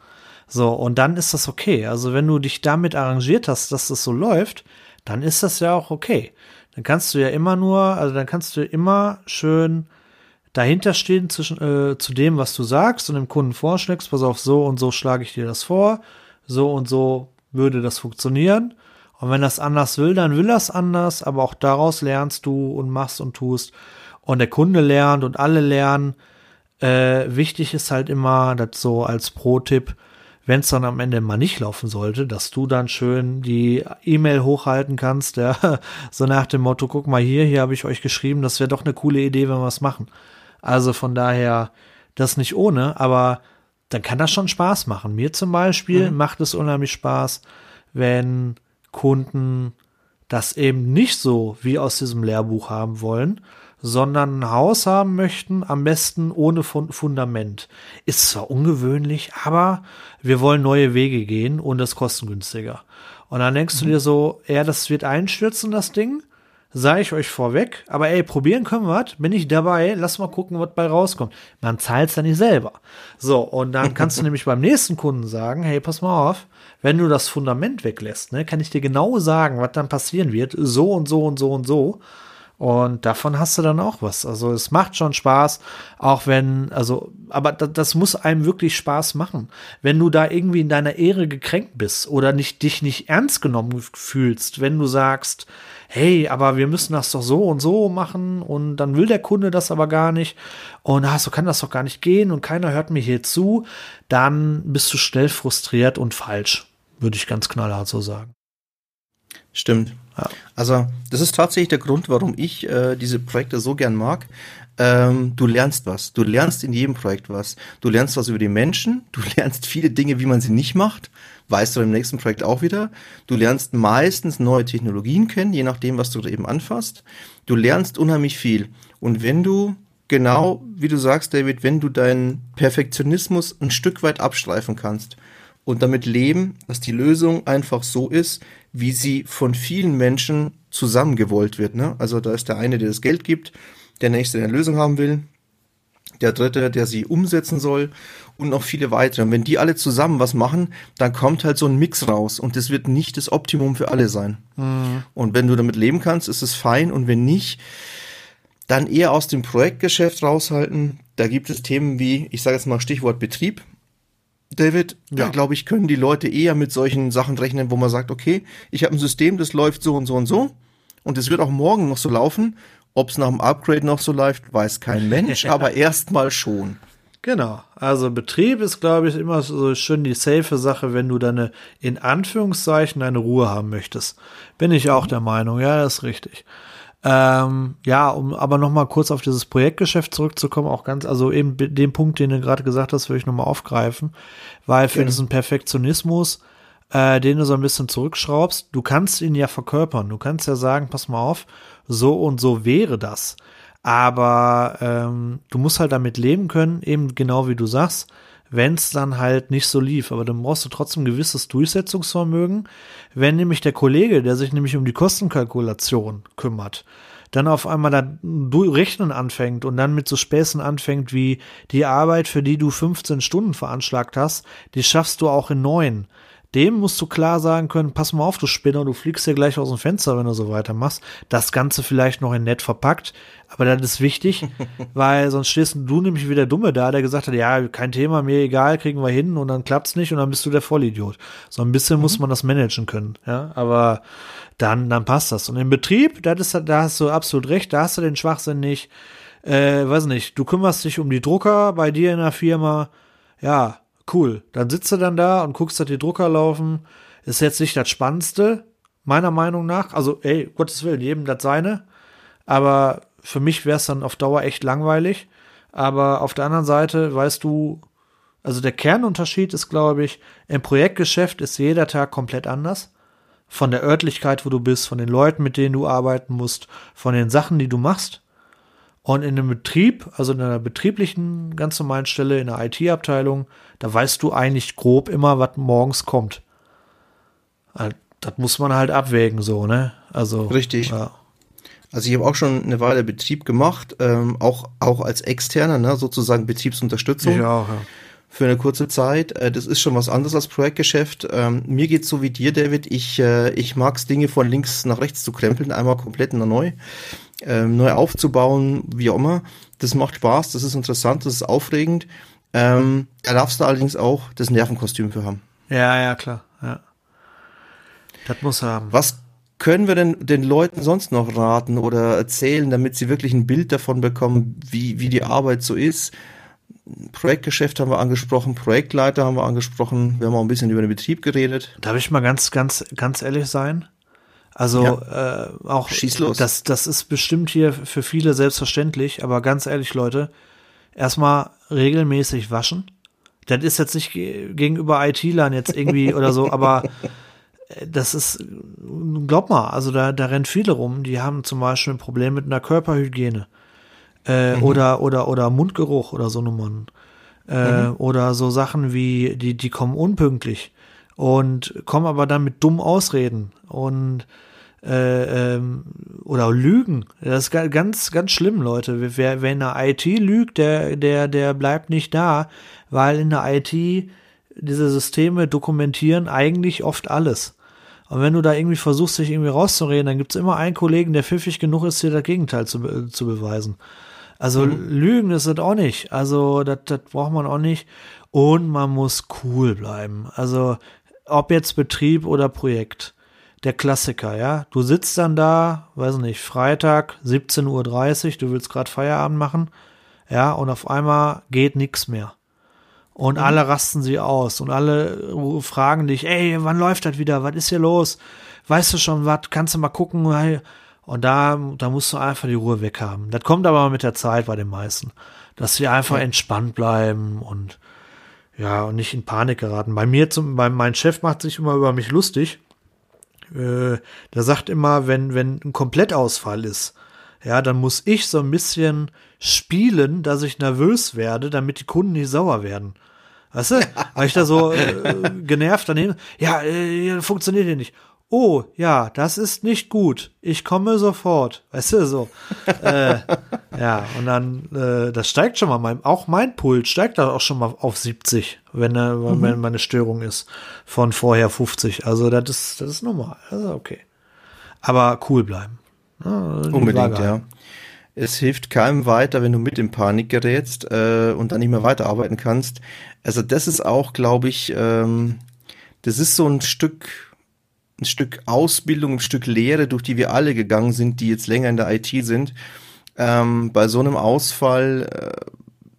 So, und dann ist das okay. Also wenn du dich damit arrangiert hast, dass das so läuft, dann ist das ja auch okay. Dann kannst du ja immer nur, also dann kannst du immer schön dahinter stehen zwischen, äh, zu dem, was du sagst und dem Kunden vorschlägst, pass auf, so und so schlage ich dir das vor, so und so würde das funktionieren. Und wenn das anders will, dann will das anders, aber auch daraus lernst du und machst und tust. Und der Kunde lernt und alle lernen. Äh, wichtig ist halt immer, das so als Pro-Tipp, wenn es dann am Ende mal nicht laufen sollte, dass du dann schön die E-Mail hochhalten kannst, ja, so nach dem Motto, guck mal hier, hier habe ich euch geschrieben, das wäre doch eine coole Idee, wenn wir es machen. Also von daher, das nicht ohne, aber dann kann das schon Spaß machen. Mir zum Beispiel mhm. macht es unheimlich Spaß, wenn Kunden das eben nicht so wie aus diesem Lehrbuch haben wollen, sondern ein Haus haben möchten, am besten ohne Fundament. Ist zwar ungewöhnlich, aber wir wollen neue Wege gehen und das kostengünstiger. Und dann denkst du dir so, ja, das wird einstürzen, das Ding. Sage ich euch vorweg, aber ey, probieren können wir was, bin ich dabei, lass mal gucken, was bei rauskommt. Man zahlt es ja nicht selber. So, und dann kannst du nämlich beim nächsten Kunden sagen, hey, pass mal auf, wenn du das Fundament weglässt, ne, kann ich dir genau sagen, was dann passieren wird, so und so und so und so. Und davon hast du dann auch was. Also es macht schon Spaß, auch wenn, also, aber das, muss einem wirklich Spaß machen. Wenn du da irgendwie in deiner Ehre gekränkt bist oder nicht, dich nicht ernst genommen fühlst, wenn du sagst, hey, aber wir müssen das doch so und so machen und dann will der Kunde das aber gar nicht und ach, so kann das doch gar nicht gehen und keiner hört mir hier zu, dann bist du schnell frustriert und falsch, würde ich ganz knallhart so sagen. Stimmt. Ja. Also das ist tatsächlich der Grund, warum ich äh, diese Projekte so gern mag. Ähm, du lernst was. Du lernst in jedem Projekt was. Du lernst was über die Menschen. Du lernst viele Dinge, wie man sie nicht macht. Weißt du im nächsten Projekt auch wieder. Du lernst meistens neue Technologien kennen, je nachdem, was du da eben anfasst. Du lernst unheimlich viel. Und wenn du genau, wie du sagst, David, wenn du deinen Perfektionismus ein Stück weit abstreifen kannst und damit leben, dass die Lösung einfach so ist, wie sie von vielen Menschen zusammengewollt wird. Ne? Also da ist der eine, der das Geld gibt, der nächste, der eine Lösung haben will, der dritte, der sie umsetzen soll und noch viele weitere. Und wenn die alle zusammen was machen, dann kommt halt so ein Mix raus und das wird nicht das Optimum für alle sein. Mhm. Und wenn du damit leben kannst, ist es fein und wenn nicht, dann eher aus dem Projektgeschäft raushalten. Da gibt es Themen wie, ich sage jetzt mal Stichwort Betrieb. David, ja. glaube ich, können die Leute eher mit solchen Sachen rechnen, wo man sagt, okay, ich habe ein System, das läuft so und so und so und es wird auch morgen noch so laufen. Ob es nach dem Upgrade noch so läuft, weiß kein Mensch, aber erstmal schon. Genau. Also Betrieb ist, glaube ich, immer so schön die safe Sache, wenn du deine, in Anführungszeichen, deine Ruhe haben möchtest. Bin ich auch der Meinung, ja, das ist richtig. Ähm, ja, um aber noch mal kurz auf dieses Projektgeschäft zurückzukommen, auch ganz, also eben den Punkt, den du gerade gesagt hast, würde ich noch mal aufgreifen, weil für diesen Perfektionismus, äh, den du so ein bisschen zurückschraubst, du kannst ihn ja verkörpern. Du kannst ja sagen, pass mal auf, so und so wäre das. Aber ähm, du musst halt damit leben können, eben genau wie du sagst wenn es dann halt nicht so lief. Aber dann brauchst du trotzdem gewisses Durchsetzungsvermögen. Wenn nämlich der Kollege, der sich nämlich um die Kostenkalkulation kümmert, dann auf einmal da rechnen anfängt und dann mit so Späßen anfängt wie die Arbeit, für die du 15 Stunden veranschlagt hast, die schaffst du auch in neun dem musst du klar sagen können, pass mal auf, du Spinner, du fliegst hier gleich aus dem Fenster, wenn du so weitermachst. Das Ganze vielleicht noch in nett verpackt, aber das ist wichtig, weil sonst stehst du nämlich wie der Dumme da, der gesagt hat, ja, kein Thema, mir egal, kriegen wir hin und dann klappt's nicht und dann bist du der Vollidiot. So ein bisschen mhm. muss man das managen können, ja, aber dann, dann passt das. Und im Betrieb, das ist, da hast du absolut recht, da hast du den Schwachsinn nicht, äh, weiß nicht, du kümmerst dich um die Drucker bei dir in der Firma, ja, Cool. Dann sitzt du dann da und guckst, dass die Drucker laufen. Ist jetzt nicht das Spannendste, meiner Meinung nach. Also, ey, Gottes Willen, jedem das seine. Aber für mich wäre es dann auf Dauer echt langweilig. Aber auf der anderen Seite weißt du, also der Kernunterschied ist, glaube ich, im Projektgeschäft ist jeder Tag komplett anders. Von der Örtlichkeit, wo du bist, von den Leuten, mit denen du arbeiten musst, von den Sachen, die du machst. Und in einem Betrieb, also in einer betrieblichen, ganz normalen Stelle, in der IT-Abteilung, da weißt du eigentlich grob immer, was morgens kommt. Halt, das muss man halt abwägen, so, ne? Also. Richtig. Ja. Also ich habe auch schon eine Weile Betrieb gemacht, ähm, auch, auch als externer, ne, sozusagen Betriebsunterstützung. Ich auch, ja. Für eine kurze Zeit. Äh, das ist schon was anderes als Projektgeschäft. Ähm, mir geht's so wie dir, David. Ich, äh, ich mag's Dinge von links nach rechts zu krempeln, einmal komplett neu ähm, neu aufzubauen, wie auch immer. Das macht Spaß, das ist interessant, das ist aufregend. Ähm, da darfst du allerdings auch das Nervenkostüm für haben. Ja, ja, klar. Ja. Das muss er haben. Was können wir denn den Leuten sonst noch raten oder erzählen, damit sie wirklich ein Bild davon bekommen, wie, wie die Arbeit so ist? Projektgeschäft haben wir angesprochen, Projektleiter haben wir angesprochen, wir haben auch ein bisschen über den Betrieb geredet. Darf ich mal ganz, ganz, ganz ehrlich sein? Also ja. äh, auch Schieß los. Das, das ist bestimmt hier für viele selbstverständlich, aber ganz ehrlich, Leute, erstmal regelmäßig waschen. Das ist jetzt nicht gegenüber IT-Lern jetzt irgendwie oder so, aber äh, das ist, glaub mal, also da, da rennen viele rum, die haben zum Beispiel ein Problem mit einer Körperhygiene. Äh, mhm. oder, oder, oder Mundgeruch oder so Nummern. Äh, mhm. Oder so Sachen wie, die, die kommen unpünktlich und kommen aber dann mit dummen Ausreden und äh, ähm, oder Lügen. Das ist ganz, ganz schlimm, Leute. Wer, wer in der IT lügt, der, der, der bleibt nicht da, weil in der IT diese Systeme dokumentieren eigentlich oft alles. Und wenn du da irgendwie versuchst, dich irgendwie rauszureden, dann gibt's immer einen Kollegen, der pfiffig genug ist, dir das Gegenteil zu, zu beweisen. Also mhm. Lügen ist das auch nicht. Also das, braucht man auch nicht. Und man muss cool bleiben. Also ob jetzt Betrieb oder Projekt. Der Klassiker, ja. Du sitzt dann da, weiß nicht, Freitag, 17.30 Uhr, du willst gerade Feierabend machen, ja, und auf einmal geht nichts mehr. Und mhm. alle rasten sie aus und alle fragen dich, ey, wann läuft das wieder? Was ist hier los? Weißt du schon was? Kannst du mal gucken? Und da, da musst du einfach die Ruhe weghaben. Das kommt aber mit der Zeit bei den meisten. Dass sie einfach ja. entspannt bleiben und ja, und nicht in Panik geraten. Bei mir zum, bei, mein Chef macht sich immer über mich lustig. Äh, der sagt immer, wenn, wenn ein Komplettausfall ist, ja, dann muss ich so ein bisschen spielen, dass ich nervös werde, damit die Kunden nicht sauer werden. Weißt du? Habe ich da so äh, genervt daneben? Ja, äh, funktioniert hier nicht oh ja, das ist nicht gut, ich komme sofort, weißt du, so. äh, ja, und dann, äh, das steigt schon mal, mein, auch mein Puls steigt da auch schon mal auf 70, wenn, äh, mhm. wenn meine Störung ist, von vorher 50, also das ist, das ist normal, also okay. Aber cool bleiben. Ja, Unbedingt, ja. Es hilft keinem weiter, wenn du mit in Panik gerätst äh, und dann nicht mehr weiterarbeiten kannst. Also das ist auch, glaube ich, ähm, das ist so ein Stück ein Stück Ausbildung, ein Stück Lehre, durch die wir alle gegangen sind, die jetzt länger in der IT sind. Ähm, bei so einem Ausfall äh,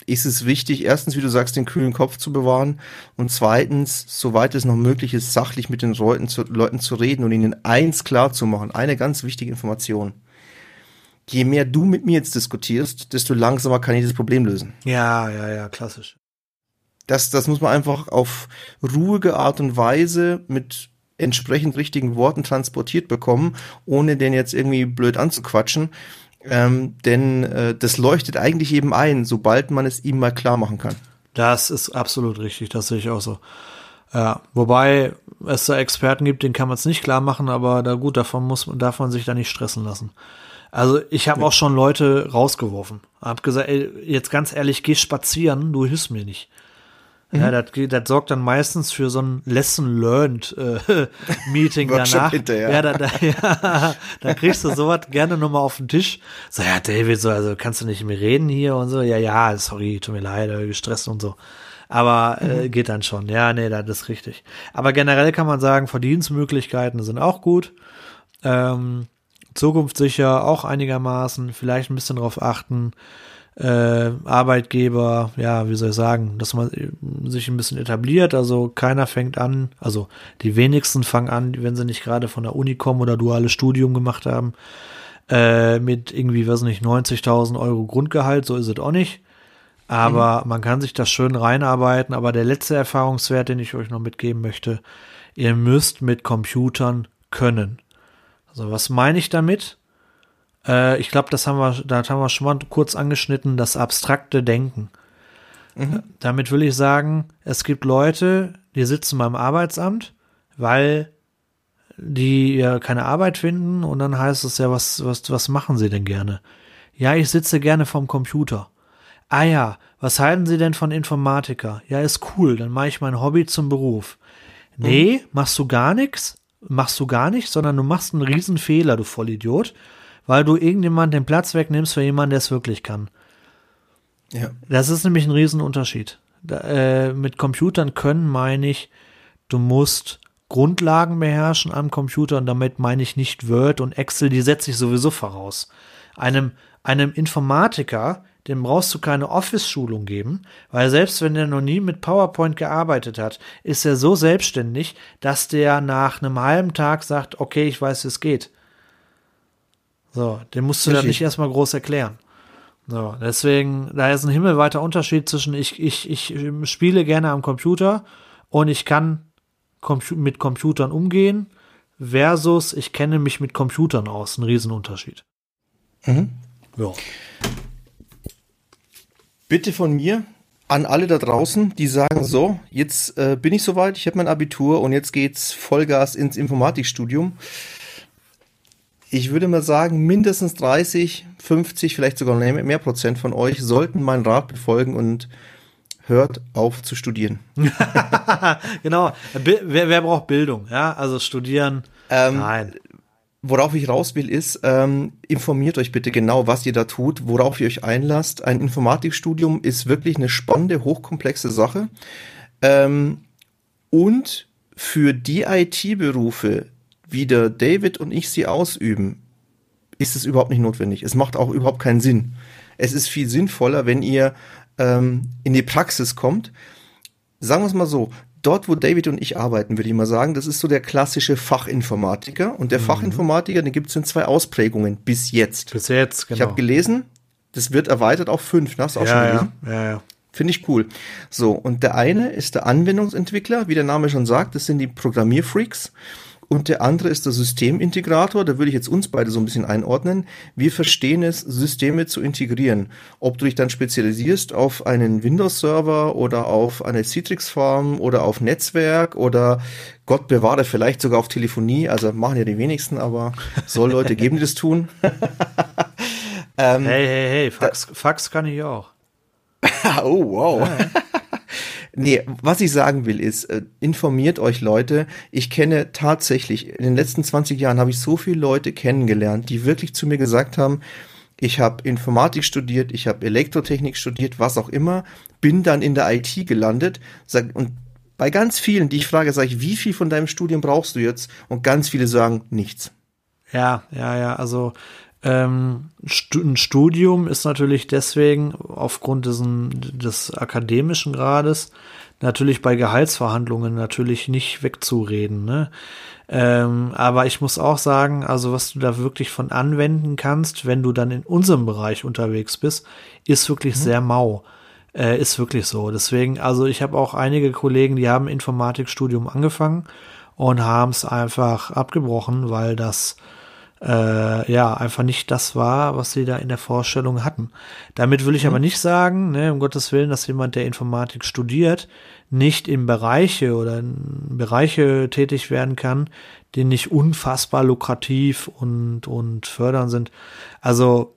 ist es wichtig, erstens, wie du sagst, den kühlen Kopf zu bewahren und zweitens, soweit es noch möglich ist, sachlich mit den Leuten zu, Leuten zu reden und ihnen eins klar zu machen. Eine ganz wichtige Information. Je mehr du mit mir jetzt diskutierst, desto langsamer kann ich das Problem lösen. Ja, ja, ja, klassisch. Das, das muss man einfach auf ruhige Art und Weise mit entsprechend richtigen Worten transportiert bekommen, ohne den jetzt irgendwie blöd anzuquatschen. Ähm, denn äh, das leuchtet eigentlich eben ein, sobald man es ihm mal klar machen kann. Das ist absolut richtig, das sehe ich auch so. Ja, wobei es da Experten gibt, denen kann man es nicht klar machen, aber da gut, davon muss man, darf man sich da nicht stressen lassen. Also ich habe auch schon Leute rausgeworfen. Hab gesagt, ey, jetzt ganz ehrlich, geh spazieren, du hilfst mir nicht. Mhm. Ja, das, das sorgt dann meistens für so ein Lesson Learned äh, Meeting danach. Hinterher. Ja, da, da, ja, da kriegst du sowas gerne nochmal auf den Tisch. So, ja, David, so, also kannst du nicht mehr reden hier und so. Ja, ja, sorry, tut mir leid, gestresst und so. Aber äh, mhm. äh, geht dann schon. Ja, nee, das ist richtig. Aber generell kann man sagen, Verdienstmöglichkeiten sind auch gut. Ähm, zukunftssicher auch einigermaßen. Vielleicht ein bisschen drauf achten äh, Arbeitgeber, ja, wie soll ich sagen, dass man sich ein bisschen etabliert. Also keiner fängt an, also die wenigsten fangen an, wenn sie nicht gerade von der Uni kommen oder duales Studium gemacht haben, äh, mit irgendwie, weiß nicht, 90.000 Euro Grundgehalt, so ist es auch nicht. Aber mhm. man kann sich das schön reinarbeiten. Aber der letzte Erfahrungswert, den ich euch noch mitgeben möchte, ihr müsst mit Computern können. Also was meine ich damit? Äh, ich glaube, das haben wir, da haben wir schon mal kurz angeschnitten, das abstrakte Denken. Mhm. Damit will ich sagen, es gibt Leute, die sitzen beim Arbeitsamt, weil die ja keine Arbeit finden und dann heißt es ja, was, was, was machen sie denn gerne? Ja, ich sitze gerne vorm Computer. Ah ja, was halten Sie denn von Informatiker? Ja, ist cool, dann mache ich mein Hobby zum Beruf. Nee, mhm. machst du gar nichts? Machst du gar nichts, sondern du machst einen Riesenfehler, du Vollidiot weil du irgendjemand den Platz wegnimmst für jemanden, der es wirklich kann. Ja. Das ist nämlich ein Riesenunterschied. Da, äh, mit Computern können meine ich, du musst Grundlagen beherrschen am Computer und damit meine ich nicht Word und Excel, die setze ich sowieso voraus. Einem, einem Informatiker, dem brauchst du keine Office-Schulung geben, weil selbst wenn er noch nie mit PowerPoint gearbeitet hat, ist er so selbstständig, dass der nach einem halben Tag sagt, okay, ich weiß, wie es geht. So, den musst du dann nicht erstmal groß erklären. So, deswegen, da ist ein himmelweiter Unterschied zwischen ich, ich, ich spiele gerne am Computer und ich kann mit Computern umgehen versus ich kenne mich mit Computern aus. Ein Riesenunterschied. Mhm. Ja. Bitte von mir an alle da draußen, die sagen so, jetzt äh, bin ich soweit, ich habe mein Abitur und jetzt geht's Vollgas ins Informatikstudium ich würde mal sagen, mindestens 30, 50, vielleicht sogar mehr Prozent von euch sollten meinen Rat befolgen und hört auf zu studieren. genau. Wer, wer, braucht Bildung? Ja, also studieren. Ähm, Nein. Worauf ich raus will, ist, ähm, informiert euch bitte genau, was ihr da tut, worauf ihr euch einlasst. Ein Informatikstudium ist wirklich eine spannende, hochkomplexe Sache. Ähm, und für die IT-Berufe, wie der David und ich sie ausüben, ist es überhaupt nicht notwendig. Es macht auch überhaupt keinen Sinn. Es ist viel sinnvoller, wenn ihr ähm, in die Praxis kommt. Sagen wir es mal so, dort, wo David und ich arbeiten, würde ich mal sagen, das ist so der klassische Fachinformatiker. Und der mhm. Fachinformatiker, den gibt es in zwei Ausprägungen bis jetzt. Bis jetzt, genau. Ich habe gelesen, das wird erweitert auf fünf. Ne? Hast du auch ja, schon gelesen? Ja, ja, ja. Finde ich cool. So, und der eine ist der Anwendungsentwickler, wie der Name schon sagt, das sind die Programmierfreaks. Und der andere ist der Systemintegrator, da würde ich jetzt uns beide so ein bisschen einordnen. Wir verstehen es, Systeme zu integrieren. Ob du dich dann spezialisierst auf einen Windows-Server oder auf eine Citrix-Farm oder auf Netzwerk oder Gott bewahre, vielleicht sogar auf Telefonie. Also machen ja die wenigsten, aber soll Leute geben, die das tun. ähm, hey, hey, hey, Fax, Fax kann ich auch. oh, wow. Ja. Nee, was ich sagen will ist, äh, informiert euch Leute. Ich kenne tatsächlich, in den letzten 20 Jahren habe ich so viele Leute kennengelernt, die wirklich zu mir gesagt haben, ich habe Informatik studiert, ich habe Elektrotechnik studiert, was auch immer, bin dann in der IT gelandet sag, und bei ganz vielen, die ich frage, sage ich, wie viel von deinem Studium brauchst du jetzt? Und ganz viele sagen nichts. Ja, ja, ja, also ähm, ein Studium ist natürlich deswegen aufgrund dessen, des akademischen Grades natürlich bei Gehaltsverhandlungen natürlich nicht wegzureden. Ne? Ähm, aber ich muss auch sagen, also was du da wirklich von anwenden kannst, wenn du dann in unserem Bereich unterwegs bist, ist wirklich mhm. sehr mau. Äh, ist wirklich so. Deswegen, also ich habe auch einige Kollegen, die haben Informatikstudium angefangen und haben es einfach abgebrochen, weil das äh, ja, einfach nicht das war, was sie da in der Vorstellung hatten. Damit will ich mhm. aber nicht sagen, ne, um Gottes Willen, dass jemand, der Informatik studiert, nicht in Bereiche oder in Bereiche tätig werden kann, die nicht unfassbar lukrativ und, und fördernd sind. Also,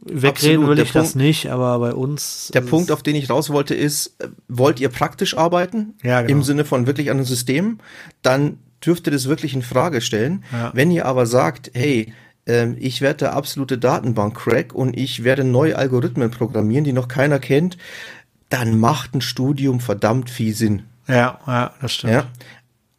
wegreden Absolut. will ich Punkt, das nicht, aber bei uns. Der Punkt, auf den ich raus wollte, ist, äh, wollt ihr praktisch arbeiten? Ja, genau. Im Sinne von wirklich an einem System? Dann dürfte das wirklich in Frage stellen. Ja. Wenn ihr aber sagt, hey, ähm, ich werde der absolute Datenbank-Crack und ich werde neue Algorithmen programmieren, die noch keiner kennt, dann macht ein Studium verdammt viel Sinn. Ja, ja, das stimmt. Ja?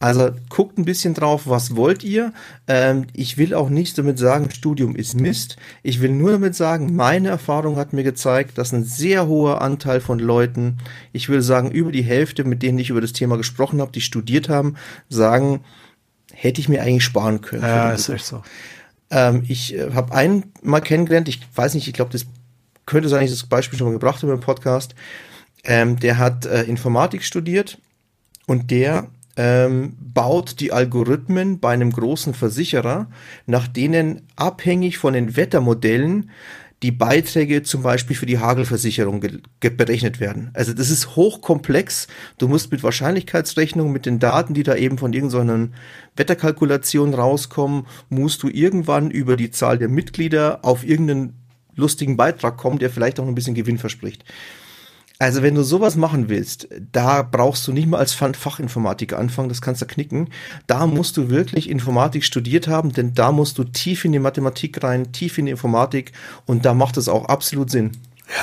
Also guckt ein bisschen drauf, was wollt ihr. Ähm, ich will auch nicht damit sagen, Studium ist Mist. Ich will nur damit sagen, meine Erfahrung hat mir gezeigt, dass ein sehr hoher Anteil von Leuten, ich würde sagen über die Hälfte, mit denen ich über das Thema gesprochen habe, die studiert haben, sagen, hätte ich mir eigentlich sparen können. Ja, ist echt so. Ähm, ich äh, habe einen mal kennengelernt, ich weiß nicht, ich glaube, das könnte sein, ich das Beispiel schon mal gebracht habe im Podcast. Ähm, der hat äh, Informatik studiert und der ähm, baut die Algorithmen bei einem großen Versicherer, nach denen abhängig von den Wettermodellen die Beiträge zum Beispiel für die Hagelversicherung berechnet werden. Also das ist hochkomplex. Du musst mit Wahrscheinlichkeitsrechnung, mit den Daten, die da eben von irgendeiner Wetterkalkulation rauskommen, musst du irgendwann über die Zahl der Mitglieder auf irgendeinen lustigen Beitrag kommen, der vielleicht auch ein bisschen Gewinn verspricht. Also wenn du sowas machen willst, da brauchst du nicht mal als Fachinformatiker anfangen, das kannst du knicken. Da musst du wirklich Informatik studiert haben, denn da musst du tief in die Mathematik rein, tief in die Informatik und da macht es auch absolut Sinn.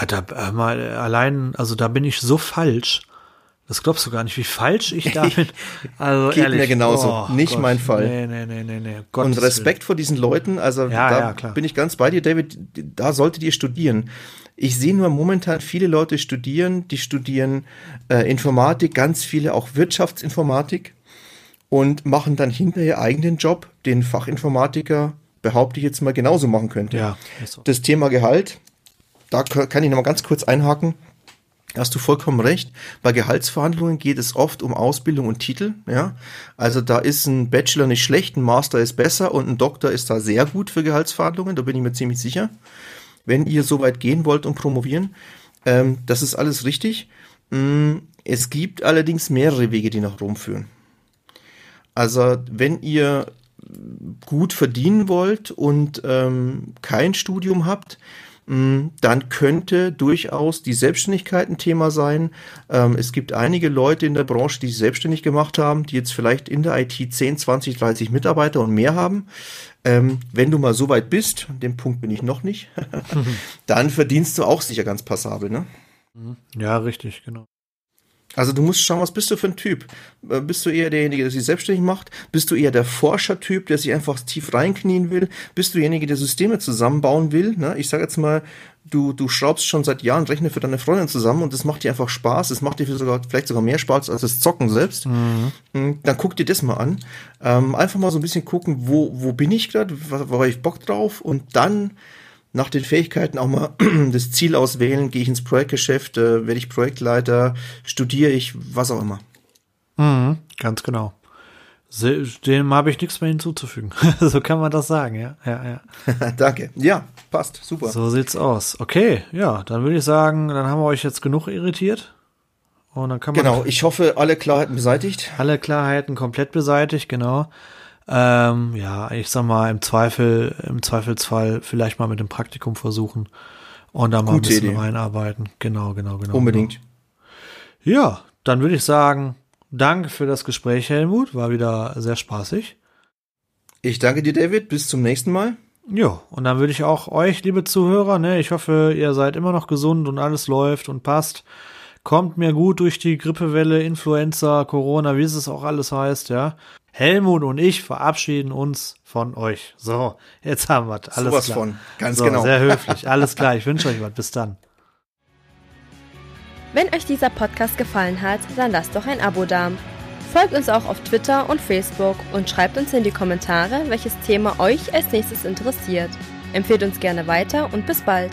Ja, da äh, mal allein, also da bin ich so falsch. Das glaubst du gar nicht, wie falsch ich da bin. Also Geht ehrlich, mir genauso. Oh, nicht Gott, mein Fall. Nee, nee, nee, nee, nee. Gottes und Respekt Willen. vor diesen Leuten, also ja, da ja, bin ich ganz bei dir, David, da solltet ihr studieren. Ich sehe nur momentan viele Leute studieren, die studieren äh, Informatik, ganz viele auch Wirtschaftsinformatik und machen dann hinterher eigenen Job, den Fachinformatiker, behaupte ich jetzt mal, genauso machen könnte. Ja, so. Das Thema Gehalt, da kann ich noch mal ganz kurz einhaken. Hast du vollkommen recht. Bei Gehaltsverhandlungen geht es oft um Ausbildung und Titel. Ja, also da ist ein Bachelor nicht schlecht, ein Master ist besser und ein Doktor ist da sehr gut für Gehaltsverhandlungen. Da bin ich mir ziemlich sicher wenn ihr so weit gehen wollt und promovieren. Ähm, das ist alles richtig. Mm, es gibt allerdings mehrere Wege, die nach Rom führen. Also wenn ihr gut verdienen wollt und ähm, kein Studium habt, dann könnte durchaus die Selbstständigkeit ein Thema sein. Ähm, es gibt einige Leute in der Branche, die sich selbstständig gemacht haben, die jetzt vielleicht in der IT 10, 20, 30 Mitarbeiter und mehr haben. Ähm, wenn du mal so weit bist, an dem Punkt bin ich noch nicht, dann verdienst du auch sicher ganz passabel, ne? Ja, richtig, genau. Also du musst schauen, was bist du für ein Typ? Äh, bist du eher derjenige, der sich selbstständig macht? Bist du eher der Forschertyp, der sich einfach tief reinknien will? Bist du derjenige, der Systeme zusammenbauen will? Ne? Ich sage jetzt mal, du, du schraubst schon seit Jahren Rechner für deine Freundin zusammen und das macht dir einfach Spaß. Es macht dir sogar, vielleicht sogar mehr Spaß als das Zocken selbst. Mhm. Hm, dann guck dir das mal an. Ähm, einfach mal so ein bisschen gucken, wo, wo bin ich gerade? Wo, wo habe ich Bock drauf? Und dann nach den Fähigkeiten auch mal das Ziel auswählen, gehe ich ins Projektgeschäft, äh, werde ich Projektleiter, studiere ich, was auch immer. Mhm, ganz genau. Dem habe ich nichts mehr hinzuzufügen. so kann man das sagen, ja. ja, ja. Danke. Ja, passt. Super. So sieht's aus. Okay, ja, dann würde ich sagen, dann haben wir euch jetzt genug irritiert. Und dann kann man. Genau, ich hoffe, alle Klarheiten beseitigt. Alle Klarheiten komplett beseitigt, genau. Ähm, ja, ich sag mal, im Zweifel, im Zweifelsfall vielleicht mal mit dem Praktikum versuchen und da mal Gute ein bisschen Idee. reinarbeiten. Genau, genau, genau. Unbedingt. Genau. Ja, dann würde ich sagen, danke für das Gespräch, Helmut. War wieder sehr spaßig. Ich danke dir, David. Bis zum nächsten Mal. Ja, und dann würde ich auch euch, liebe Zuhörer, ne, ich hoffe, ihr seid immer noch gesund und alles läuft und passt. Kommt mir gut durch die Grippewelle, Influenza, Corona, wie es auch alles heißt, ja. Helmut und ich verabschieden uns von euch. So, jetzt haben wir es. Alles Sowas klar. von, ganz so, genau. Sehr höflich. Alles klar. Ich wünsche euch was. Bis dann. Wenn euch dieser Podcast gefallen hat, dann lasst doch ein Abo da. Folgt uns auch auf Twitter und Facebook und schreibt uns in die Kommentare, welches Thema euch als nächstes interessiert. Empfehlt uns gerne weiter und bis bald.